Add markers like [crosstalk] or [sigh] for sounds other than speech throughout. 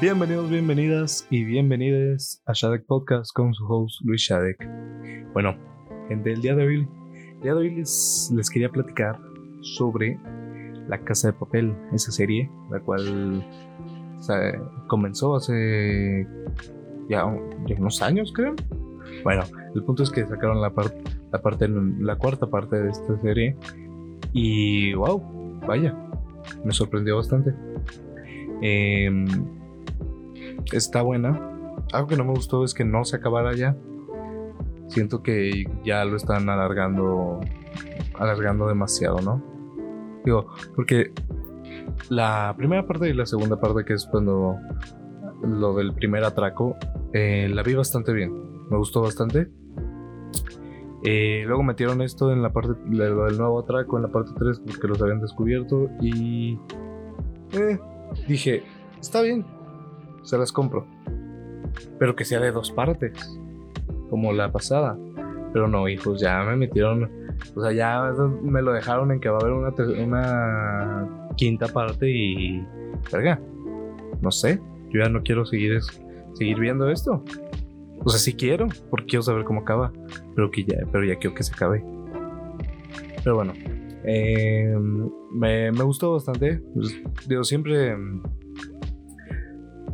Bienvenidos, bienvenidas y bienvenidos a Shadek Podcast con su host Luis Shadek. Bueno, gente, el día de hoy, el día de hoy les quería platicar sobre La Casa de Papel, esa serie, la cual comenzó hace ya, unos años, creo. Bueno, el punto es que sacaron la, la, parte, la cuarta parte de esta serie y wow, vaya, me sorprendió bastante. Eh, está buena. Algo que no me gustó es que no se acabara ya. Siento que ya lo están alargando, alargando demasiado, ¿no? Digo, porque la primera parte y la segunda parte, que es cuando lo del primer atraco, eh, la vi bastante bien. Me gustó bastante. Eh, luego metieron esto en la parte del nuevo atraco, en la parte 3, porque los habían descubierto. Y eh, dije, está bien, se las compro. Pero que sea de dos partes, como la pasada. Pero no, hijos, ya me metieron, o sea, ya me lo dejaron en que va a haber una, una quinta parte y... Verga, no sé, yo ya no quiero seguir, seguir viendo esto. O sea, sí quiero, porque quiero saber cómo acaba, pero, que ya, pero ya quiero que se acabe. Pero bueno, eh, me, me, gustó bastante. Pues, digo, siempre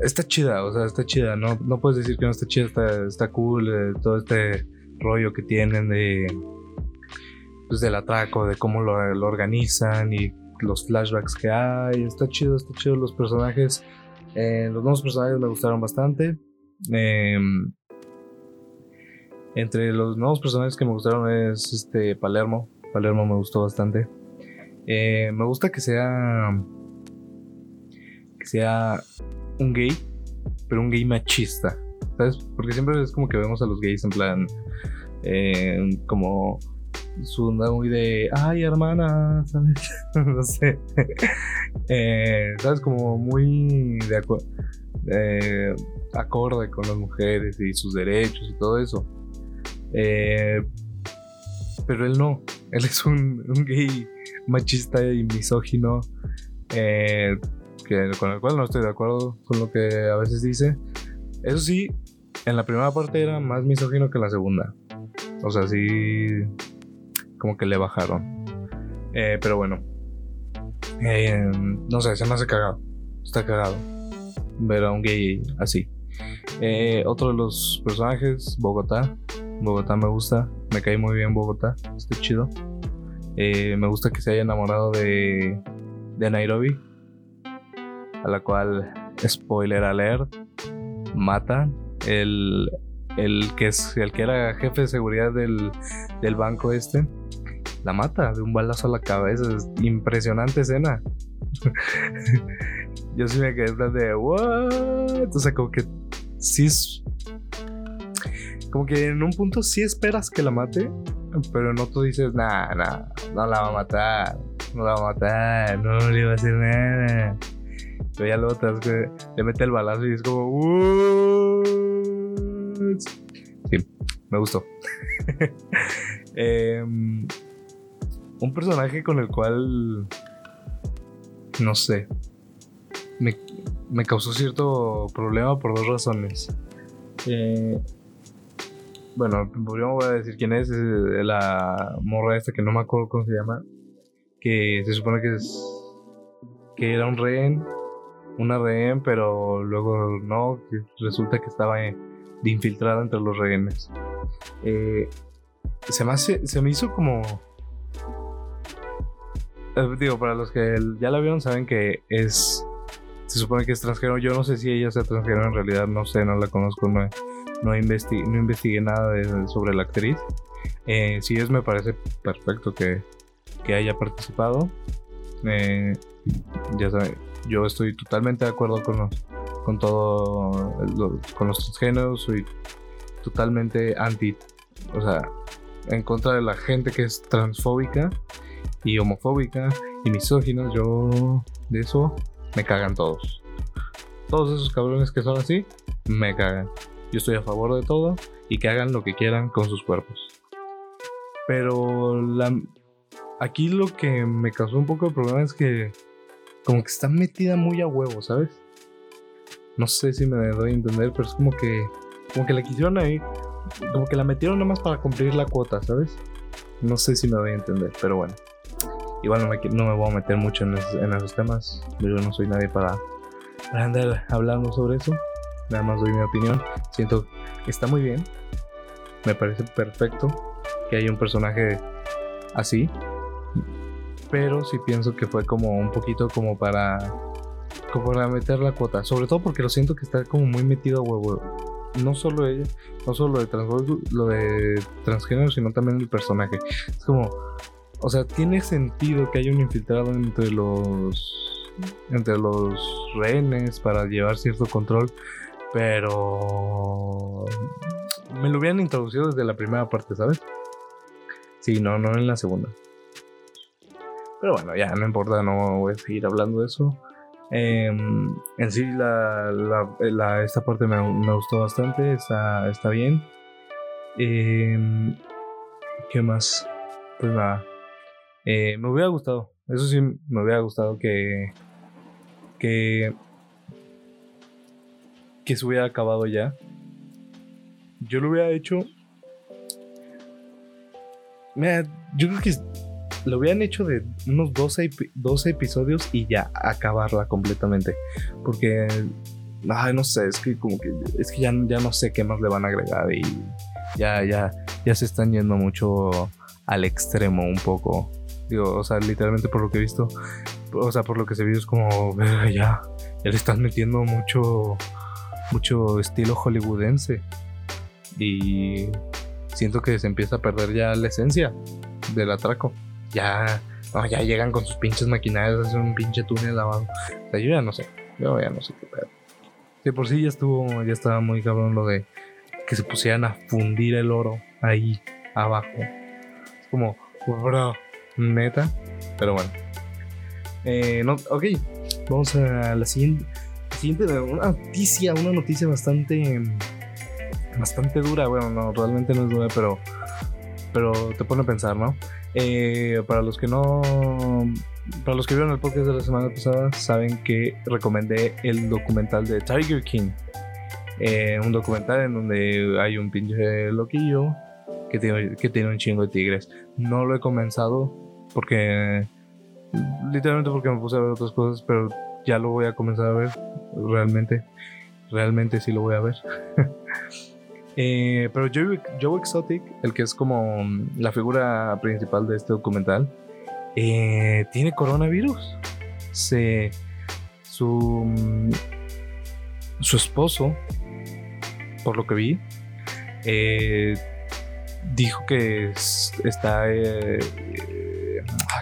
está chida, o sea, está chida, no, no puedes decir que no está chida, está, está cool, eh, todo este rollo que tienen de pues del atraco, de cómo lo, organizan y los flashbacks que hay, está chido, está chido los personajes, eh, los nuevos personajes me gustaron bastante. Em, entre los nuevos personajes que me gustaron es este Palermo, Palermo me gustó bastante. Eh, me gusta que sea que sea un gay, pero un gay machista. ¿Sabes? Porque siempre es como que vemos a los gays en plan. Eh, como su onda muy de. ¡Ay, hermana! ¿Sabes? [laughs] no sé. Eh, ¿Sabes? Como muy de eh, acorde con las mujeres y sus derechos y todo eso. pero él no. Él es un, gay machista y misógino. Eh, con el cual no estoy de acuerdo con lo que a veces dice. Eso sí, en la primera parte era más misógino que en la segunda. O sea, sí, como que le bajaron. Eh, pero bueno, eh, no sé, se me hace cagado. Está cagado ver a un gay así. Eh, otro de los personajes, Bogotá. Bogotá me gusta, me cae muy bien Bogotá, está chido. me gusta que se haya enamorado de, de Nairobi, a la cual, spoiler alert, mata el, el, que, es, el que era jefe de seguridad del, del banco este. La mata de un balazo a la cabeza. Es impresionante escena. [laughs] Yo sí me quedé en de, ¿what? O sea, como que sí es. Como que en un punto sí esperas que la mate, pero en otro dices, nah, nah, no la va a matar, no la va a matar, no le va a hacer nada. Pero ya luego te le mete el balazo y es como. Sí, me gustó. [laughs] Em, un personaje con el cual. No sé. Me, me causó cierto problema por dos razones. Eh, bueno, primero voy a decir quién es. La morra esta que no me acuerdo cómo se llama. Que se supone que es. Que era un rehén una rehén, pero luego no, resulta que estaba de infiltrada entre los rehenes. Eh, se, me se me hizo como... Eh, digo, para los que ya la vieron saben que es... Se supone que es transgénero. Yo no sé si ella sea transgénero en realidad, no sé, no la conozco, no, no, investigué nada sobre la actriz. Eh, si es, me parece perfecto que, que haya participado. ya saben, yo estoy totalmente de acuerdo con, los, con todo, con los transgéneros, soy totalmente anti, o sea, en contra de la gente que es transfóbica y homofóbica y misógina, yo de eso me cagan todos. Todos esos cabrones que son así, me cagan. yo estoy a favor de todo y que hagan lo que quieran con sus cuerpos. Pero la, aquí lo que me causó un poco de problema es que como que está metida muy a huevo, ¿sabes? No sé si me doy a entender, pero es como que como que la quisieron ahí, como que la metieron nomás para cumplir la cuota, ¿sabes? No sé si me doy a entender, pero bueno. Igual no me, no me voy a meter mucho en, esos temas. Yo no soy nadie para, andar hablando sobre eso. Nada más doy mi opinión. Siento que está muy bien. Me parece perfecto que haya un personaje así. Pero sí pienso que fue como un poquito como para como para meter la cuota. Sobre todo porque lo siento que está como muy metido a huevo no solo ella, no solo lo de, lo de transgénero, sino también el personaje. Es como, o sea, tiene sentido que haya un infiltrado entre los entre los rehenes para llevar cierto control, pero me lo hubieran introducido desde la primera parte, ¿sabes? Sí, no, no en la segunda. Pero bueno, ya no importa, no voy a seguir hablando de eso. Em, en sí, la, esta parte me, gustó bastante, está, está bien. Em, ¿Qué más? Pues nada. Eh, me hubiera gustado, eso sí, me hubiera gustado que. que. que se hubiera acabado ya. Yo lo hubiera hecho. Mira, yo creo que lo hubieran hecho de unos 12, 12 episodios y ya acabarla completamente. Porque, ay, no sé, es que como que, es que ya, ya no sé qué más le van a agregar y ya, ya, ya se están yendo mucho al extremo un poco. O sea, literalmente por lo que he visto, o sea, por lo que se vio es como, [laughs] ya, ya le metiendo mucho, mucho estilo hollywoodense. Y siento que se empieza a perder ya la esencia del atraco ya, ya llegan con sus pinches maquinarias, hacen un pinche túnel lavado. O sea, yo ya no sé, yo ya no sé qué pedo. De por sí ya estuvo, ya estaba muy cabrón lo de que se pusieran a fundir el oro ahí abajo. Es como, bro, neta. Pero bueno. Eh, no, ok, vamos a la siguiente. Siguiente, una noticia, una noticia bastante, bastante dura. Bueno, no, realmente no es dura, pero, pero te pone a pensar, ¿no? Eh, para los que no. Para los que vieron el podcast de la semana pasada, saben que recomendé el documental de Tiger King. Eh, un documental en donde hay un pinche loquillo que tiene, que tiene un chingo de tigres. No lo he comenzado porque. Literalmente porque me puse a ver otras cosas, pero ya lo voy a comenzar a ver. Realmente. Realmente sí lo voy a ver. [laughs] Eh, pero Joe, Exotic, el que es como mm, la figura principal de este documental, eh, tiene coronavirus. Se, su, mm, su esposo, por lo que vi, eh, dijo que está,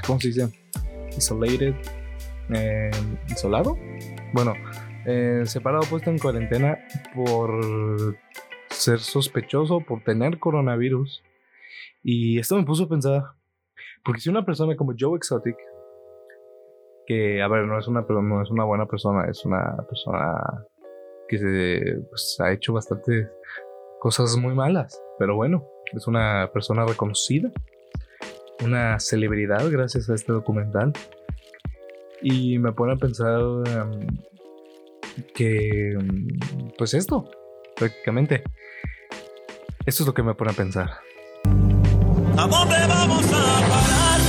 ¿cómo se dice? Isolated, isolado. Bueno, separado, puesto en cuarentena por ser sospechoso por tener coronavirus. Y esto me puso a pensar, porque si una persona como Joe Exotic, que a ver, no es una, no es una buena persona, es una persona que se pues, ha hecho bastante cosas muy malas, pero bueno, es una persona reconocida, una celebridad gracias a este documental. Y me pone a pensar em, que, em, pues esto, prácticamente. Esto es lo que me pone a pensar. ¿A dónde vamos a parar?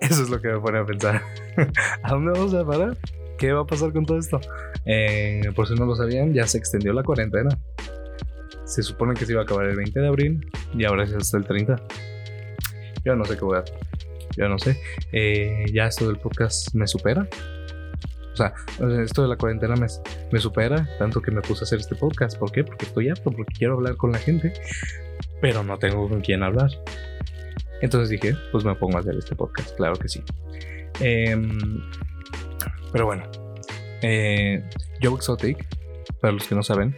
[laughs] Eso es lo que me pone a pensar. [laughs] ¿A dónde vamos a parar? ¿Qué va a pasar con todo esto? Eh, por si no lo sabían, ya se extendió la cuarentena. Se supone que se iba a acabar el 20 de abril y ahora es hasta el 30. Yo no sé qué voy a. Yo no sé. Eh, ya esto del podcast me supera. O sea, esto de la cuarentena me, me supera, tanto que me puse a hacer este podcast. ¿Por qué? Porque estoy harto, porque quiero hablar con la gente, pero no tengo con quién hablar. Entonces dije, pues me pongo a hacer este podcast, claro que sí. Em, pero bueno, eh, Joe Exotic, para los que no saben,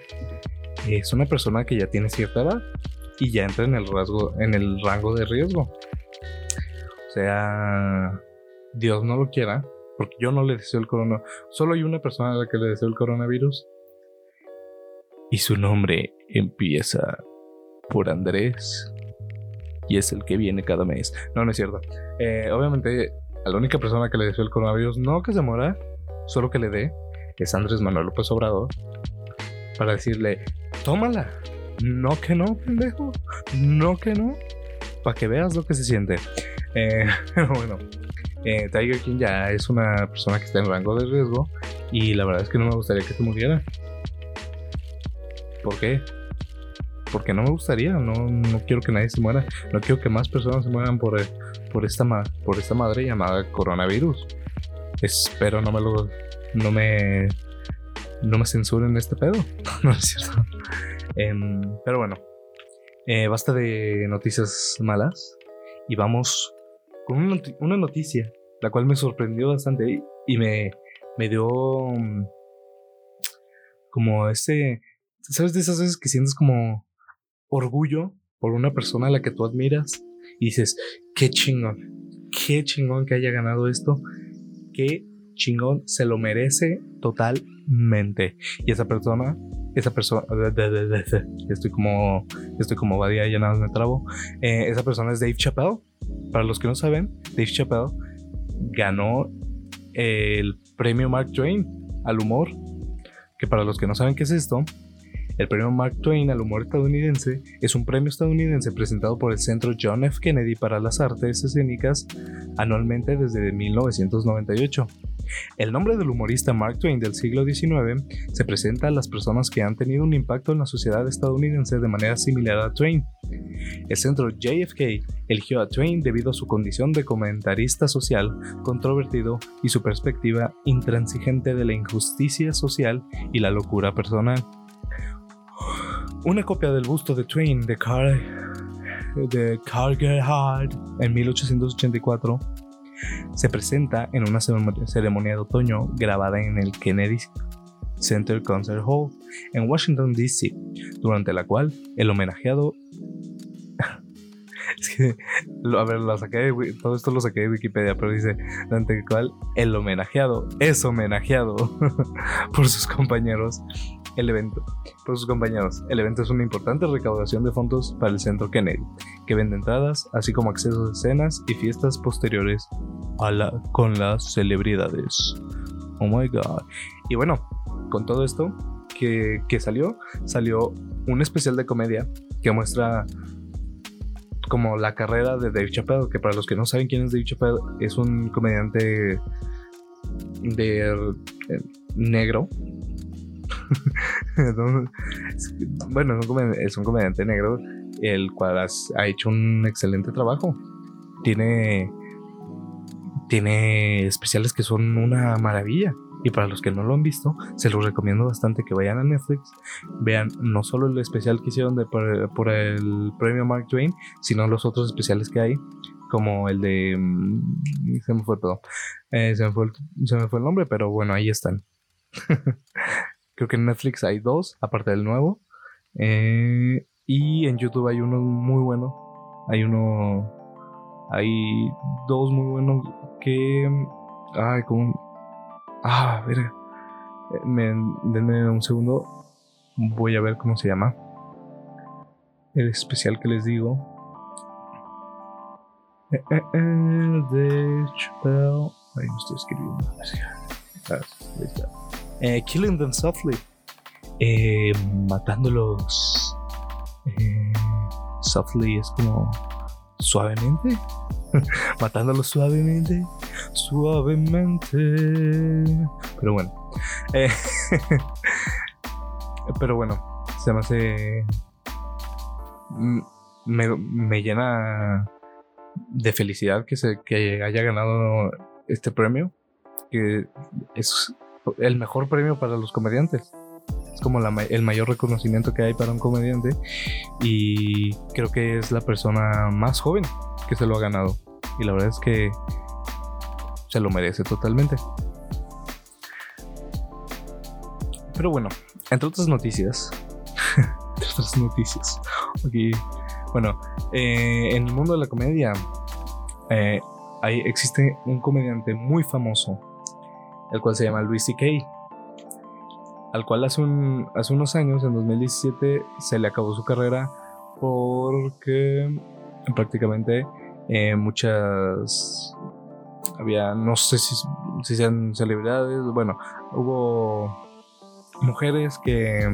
es una persona que ya tiene cierta edad y ya entra en el rasgo, en el rango de riesgo. O sea, Dios no lo quiera, porque yo no le deseo el coronavirus. Solo hay una persona a la que le deseo el coronavirus Y su nombre empieza por Andrés. Y es el que viene cada mes. No, no es cierto. Eh, obviamente, a la única persona que le deseo el coronavirus, no que se muera, solo que le dé, es Andrés Manuel López Obrador. Para decirle, tómala. No que no, pendejo. No que no. Para que veas lo que se siente. Eh, [laughs] bueno, eh, Tiger King ya es una persona que está en rango de riesgo. Y la verdad es que no me gustaría que se muriera. ¿Por qué? Porque no me gustaría, no, no quiero que nadie se muera, no quiero que más personas se mueran por, por, esta, por esta madre llamada coronavirus. Espero no me lo, no me, no me censuren este pedo, [laughs] no es cierto. Em, pero bueno, eh, basta de noticias malas y vamos con una, noticia, la cual me sorprendió bastante y, me, me dio mm, como ese ¿Sabes de esas veces que sientes como orgullo por una persona a la que tú admiras? Y dices, qué chingón, qué chingón que haya ganado esto, qué chingón, se lo merece totalmente. Y esa persona, esa persona, estoy como, estoy como Badía y nada me trabo. Eh, esa persona es Dave Chappelle. Para los que no saben, Dave Chappelle ganó el premio Mark Twain al humor. Que para los que no saben qué es esto, el premio Mark Twain al humor estadounidense es un premio estadounidense presentado por el Centro John F. Kennedy para las Artes Escénicas anualmente desde 1998. El nombre del humorista Mark Twain del siglo XIX se presenta a las personas que han tenido un impacto en la sociedad estadounidense de manera similar a Twain. El centro JFK eligió a Twain debido a su condición de comentarista social controvertido y su perspectiva intransigente de la injusticia social y la locura personal. Una copia del busto de Twain de, Car de Cargerhard en 1884 se presenta en una ceremonia de otoño grabada en el Kennedy Center Concert Hall en Washington, D.C., durante la cual el homenajeado [laughs] es que, a ver, lo saqué todo esto lo saqué de Wikipedia, pero dice, durante el cual el homenajeado es homenajeado [laughs] por sus compañeros el evento, por sus compañeros. El evento es una importante recaudación de fondos para el Centro Kennedy, que vende entradas, así como accesos a escenas y fiestas posteriores con las celebridades. Oh my god. Y bueno, con todo esto que, salió, salió un especial de comedia que muestra como la carrera de Dave Chappelle, que para los que no saben quién es Dave Chappelle, es un comediante de eh, negro [laughs] bueno, es un, comediante negro, el cual ha hecho un excelente trabajo. Tiene, tiene especiales que son una maravilla. Y para los que no lo han visto, se los recomiendo bastante que vayan a Netflix, vean no solo el especial que hicieron de, por, el premio Mark Twain, sino los otros especiales que hay, como el de... Mm, se me fue todo. Eh, se, me fue se me fue el nombre, pero bueno, ahí están. [laughs] Creo que en Netflix hay dos, aparte del nuevo. Eh, y en YouTube hay uno muy bueno. Hay uno. Hay dos muy buenos que. Ay, como. Ah, a ver. Eh, denme un segundo. Voy a ver cómo se llama. El especial que les digo. Eh, de Chappelle. Ahí no estoy escribiendo. Ah, ahí está. Eh, killing Them Softly, eh, matándolos eh, softly es como suavemente, [laughs] matándolos suavemente, suavemente. Pero bueno, [laughs] pero bueno, se me hace. Me, me, llena de felicidad que, se, que haya ganado este premio, que es el mejor premio para los comediantes. Es como el mayor reconocimiento que hay para un comediante y creo que es la persona más joven que se lo ha ganado. Y la verdad es que se lo merece totalmente. Pero bueno, entre otras noticias, [laughs] entre otras noticias, bueno, eh, en el mundo de la comedia eh, hay, existe un comediante muy famoso el cual se llama Louis C.K. al cual hace, un, hace unos años, en 2017, se le acabó su carrera porque prácticamente eh, muchas había no sé si, si sean celebridades bueno hubo mujeres que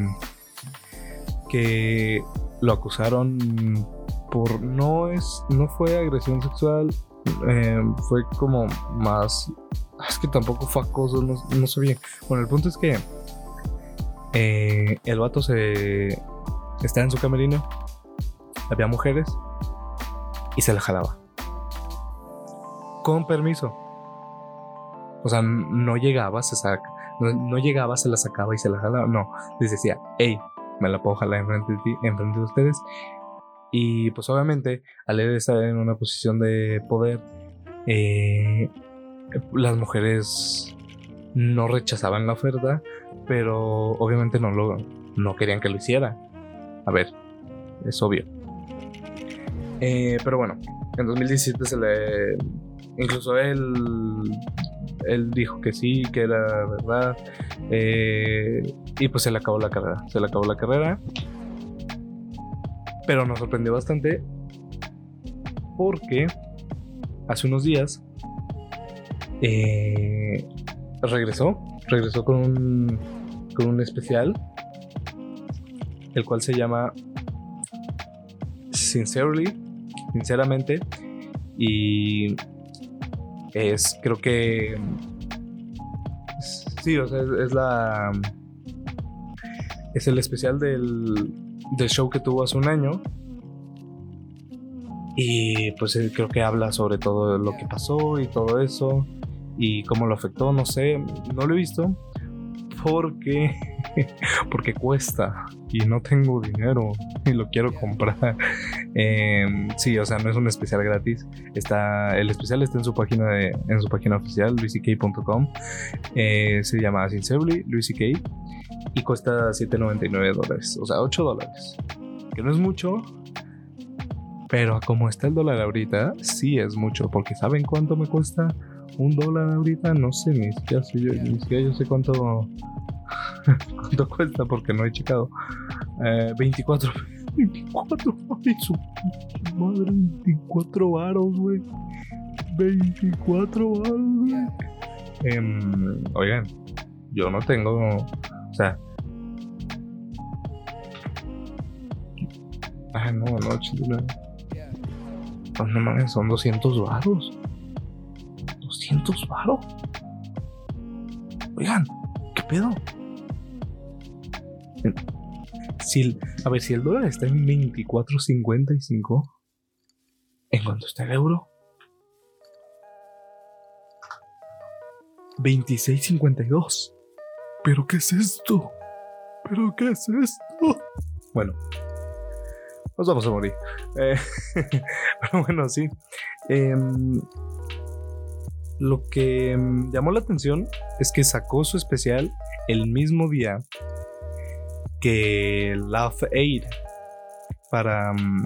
que lo acusaron por no es no fue agresión sexual eh, fue como más es que tampoco fue acoso no, no sé bueno el punto es que eh, el vato se está en su camerino había mujeres y se la jalaba. Con permiso. O sea no llegaba se saca no, llegaba se la sacaba y se la jalaba. No les decía hey me la puedo jalar enfrente de, ti, enfrente de ustedes y pues obviamente al estar en una posición de poder eh, las mujeres no rechazaban la oferta, pero obviamente no lo no querían que lo hiciera. A ver, es obvio. Eh, pero bueno, en 2017 se le. Incluso él. Él dijo que sí, que era verdad. Eh, y pues se le acabó la carrera. Se le acabó la carrera. Pero nos sorprendió bastante. Porque hace unos días eh, regresó, regresó con un, con un especial, el cual se llama Sincerely, sinceramente, y es, creo que, sí, o sea, es, la, es el especial del, del show que tuvo hace un año, y pues eh, creo que habla sobre todo lo que pasó y todo eso y cómo lo afectó, no sé, no lo he visto porque [laughs] porque cuesta y no tengo dinero y lo quiero comprar. [laughs] Em, sí, o sea, no es un especial gratis. Está el especial está en su página de, en su página oficial luisikay.com. Eh, se llama Sincerely Luisikay y cuesta 7.99 dólares, o sea, 8 dólares. Que no es mucho, pero como está el dólar ahorita, sí es mucho, porque ¿saben cuánto me cuesta un dólar ahorita? No sé, ni siquiera, yo, ni siquiera yo sé cuánto, [laughs] cuánto cuesta, porque no he checado. Eh, 24, 24, ay, su madre, 24 varos, güey. 24 varos, güey. Eh, oigan, yo no tengo, o sea, Ah, no, no, chile. No mames, son 200 varos. 200 varos. Oigan, ¿qué pedo? Si a ver, si el dólar está en 24.55, ¿en cuánto está el euro? 26.52. ¿Pero qué es esto? ¿Pero qué es esto? Bueno, nos vamos a morir. Eh, [laughs] pero bueno, sí. Em, lo que em, llamó la atención es que sacó su especial el mismo día que Love Aid. Para em,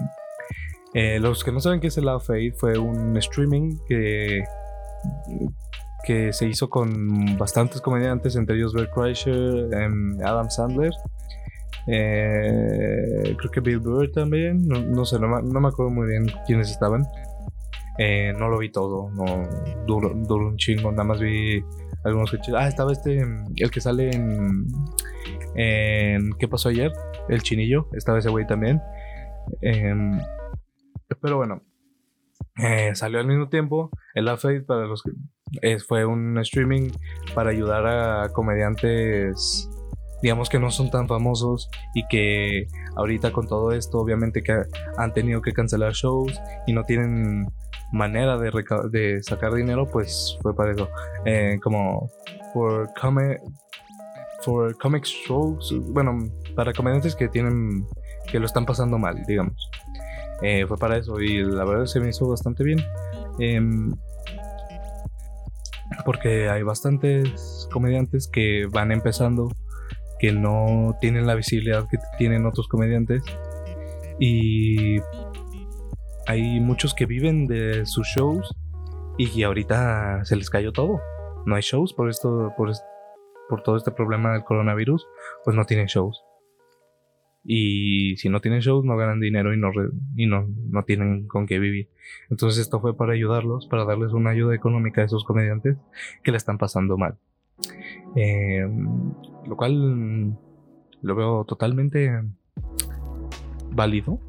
eh, los que no saben qué es el Love Aid, fue un streaming que, que se hizo con bastantes comediantes, entre ellos Bert Kreischer, Adam Sandler eh, creo que Bill Burr también. No, sé, no, me acuerdo muy bien quiénes estaban. Eh, no lo vi todo, no duro, un chingo, nada más vi algunos Ah, estaba este, el que sale en, ¿Qué pasó ayer? El chinillo, estaba ese güey también. Em, pero bueno, eh, salió al mismo tiempo. El Afraid para los que fue un streaming para ayudar a comediantes digamos que no son tan famosos y que ahorita con todo esto obviamente que han tenido que cancelar shows y no tienen manera de, sacar dinero pues fue para eso eh, como for, for comic shows bueno para comediantes que tienen que lo están pasando mal digamos eh, fue para eso y la verdad se me hizo bastante bien em, porque hay bastantes comediantes que van empezando que no tienen la visibilidad que tienen otros comediantes. Y hay muchos que viven de sus shows y ahorita se les cayó todo. No hay shows por esto, por, todo este problema del coronavirus, pues no tienen shows. Y si no tienen shows, no ganan dinero y no, y no, no tienen con qué vivir. Entonces esto fue para ayudarlos, para darles una ayuda económica a esos comediantes que le están pasando mal. Eh, lo cual lo veo totalmente válido.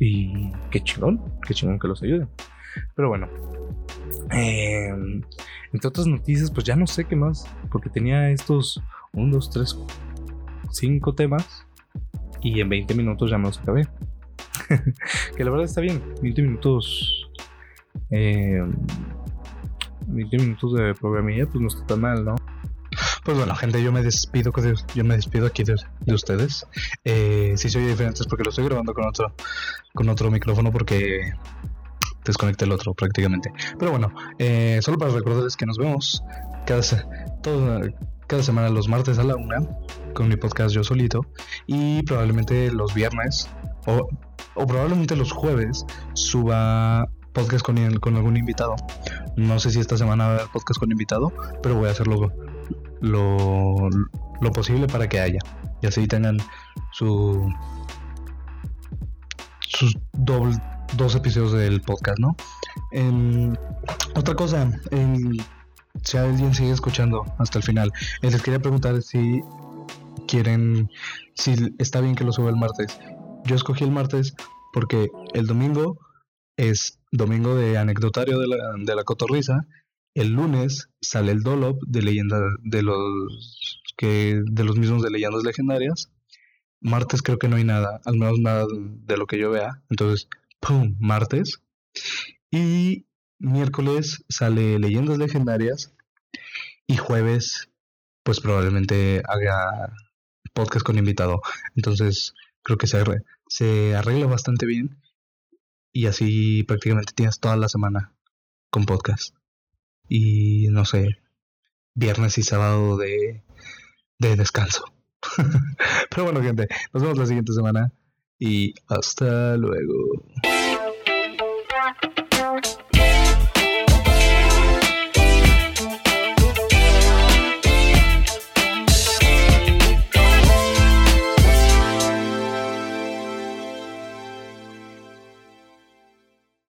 Y qué chingón, qué chingón que los ayuden. Pero bueno, eh, entre otras noticias, pues ya no sé qué más, porque tenía estos 1, 2, 3, 5 temas y en 20 minutos ya me los acabé. [laughs] que la verdad está bien, 20 minutos. Eh, 20 minutos de programilla, pues no está tan mal, ¿no? Pues bueno, gente, yo me despido, yo me despido aquí de, ustedes. Eh, si soy diferente es porque lo estoy grabando con otro, con otro micrófono porque desconecté el otro prácticamente. Pero bueno, eh, solo para recordarles que nos vemos cada, cada semana los martes a la una con mi podcast yo solito y probablemente los viernes o, o probablemente los jueves suba podcast con, con algún invitado. No sé si esta semana va a haber podcast con invitado, pero voy a hacerlo lo, lo posible para que haya. Y así tengan su sus doble, dos episodios del podcast, ¿no? otra cosa, si alguien sigue escuchando hasta el final, eh, les quería preguntar si quieren, si está bien que lo suba el martes. Yo escogí el martes porque el domingo es domingo de anecdotario de la, de la cotorriza. El lunes sale el Dolop de leyenda de los que de los mismos de leyendas legendarias. Martes creo que no hay nada, al menos nada de lo que yo vea. Entonces, ¡pum! Martes. Y miércoles sale leyendas legendarias. Y jueves, pues probablemente haga podcast con invitado. Entonces, creo que se, se arregla bastante bien y así prácticamente tienes toda la semana con podcast. Y no sé, viernes y sábado de, de descanso. [laughs] Pero bueno, gente, nos vemos la siguiente semana y hasta luego.